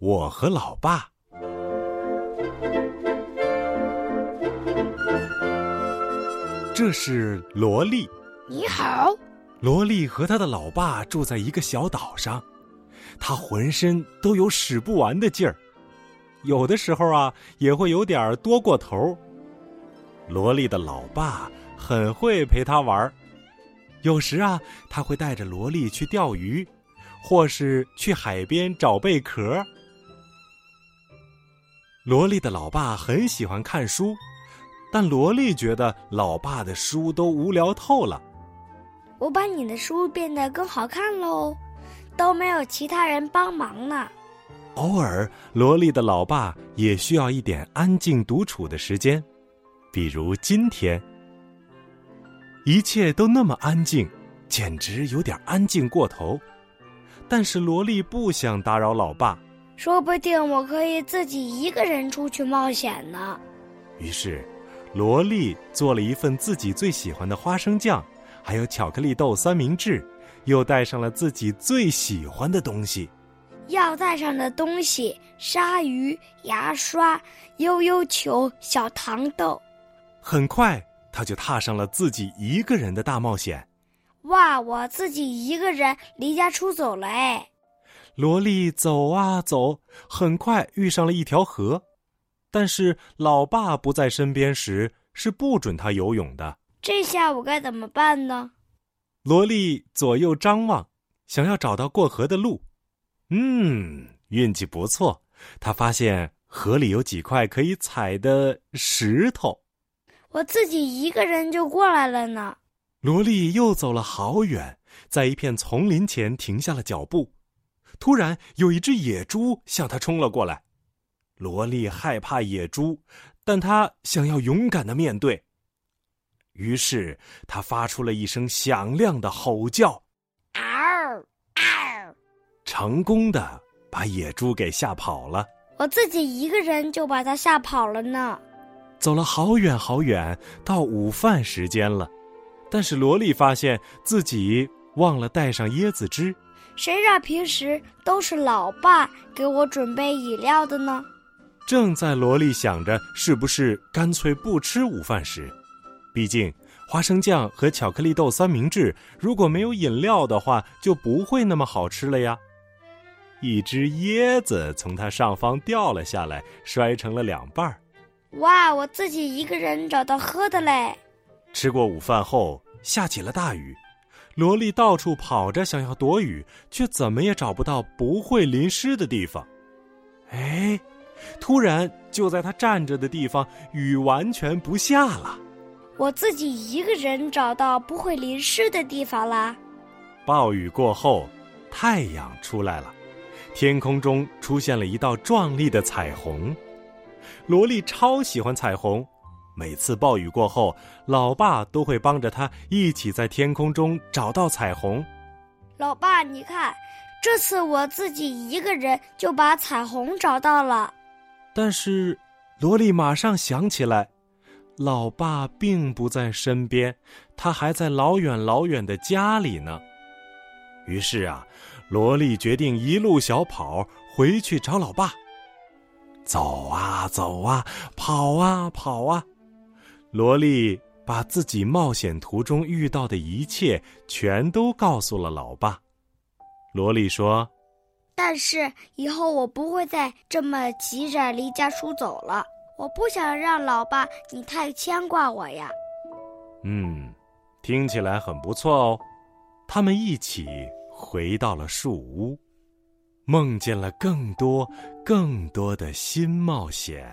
我和老爸。这是萝莉。你好，萝莉和她的老爸住在一个小岛上，她浑身都有使不完的劲儿，有的时候啊也会有点多过头。萝莉的老爸很会陪他玩有时啊他会带着萝莉去钓鱼，或是去海边找贝壳。萝莉的老爸很喜欢看书。但萝莉觉得老爸的书都无聊透了。我把你的书变得更好看喽，都没有其他人帮忙呢。偶尔，萝莉的老爸也需要一点安静独处的时间，比如今天，一切都那么安静，简直有点安静过头。但是萝莉不想打扰老爸，说不定我可以自己一个人出去冒险呢。于是。萝莉做了一份自己最喜欢的花生酱，还有巧克力豆三明治，又带上了自己最喜欢的东西。要带上的东西：鲨鱼、牙刷、悠悠球、小糖豆。很快，他就踏上了自己一个人的大冒险。哇！我自己一个人离家出走了哎。萝莉走啊走，很快遇上了一条河。但是老爸不在身边时，是不准他游泳的。这下我该怎么办呢？萝莉左右张望，想要找到过河的路。嗯，运气不错，他发现河里有几块可以踩的石头。我自己一个人就过来了呢。萝莉又走了好远，在一片丛林前停下了脚步。突然，有一只野猪向他冲了过来。萝莉害怕野猪，但她想要勇敢的面对。于是，她发出了一声响亮的吼叫，嗷嗷，成功的把野猪给吓跑了。我自己一个人就把它吓跑了呢。走了好远好远，到午饭时间了，但是萝莉发现自己忘了带上椰子汁。谁让平时都是老爸给我准备饮料的呢？正在萝莉想着是不是干脆不吃午饭时，毕竟花生酱和巧克力豆三明治如果没有饮料的话，就不会那么好吃了呀。一只椰子从它上方掉了下来，摔成了两半儿。哇！我自己一个人找到喝的嘞。吃过午饭后，下起了大雨，萝莉到处跑着想要躲雨，却怎么也找不到不会淋湿的地方。哎。突然，就在她站着的地方，雨完全不下了。我自己一个人找到不会淋湿的地方啦。暴雨过后，太阳出来了，天空中出现了一道壮丽的彩虹。萝莉超喜欢彩虹，每次暴雨过后，老爸都会帮着他一起在天空中找到彩虹。老爸，你看，这次我自己一个人就把彩虹找到了。但是，萝莉马上想起来，老爸并不在身边，他还在老远老远的家里呢。于是啊，萝莉决定一路小跑回去找老爸。走啊走啊，跑啊跑啊，萝莉把自己冒险途中遇到的一切全都告诉了老爸。萝莉说。但是以后我不会再这么急着离家出走了。我不想让老爸你太牵挂我呀。嗯，听起来很不错哦。他们一起回到了树屋，梦见了更多、更多的新冒险。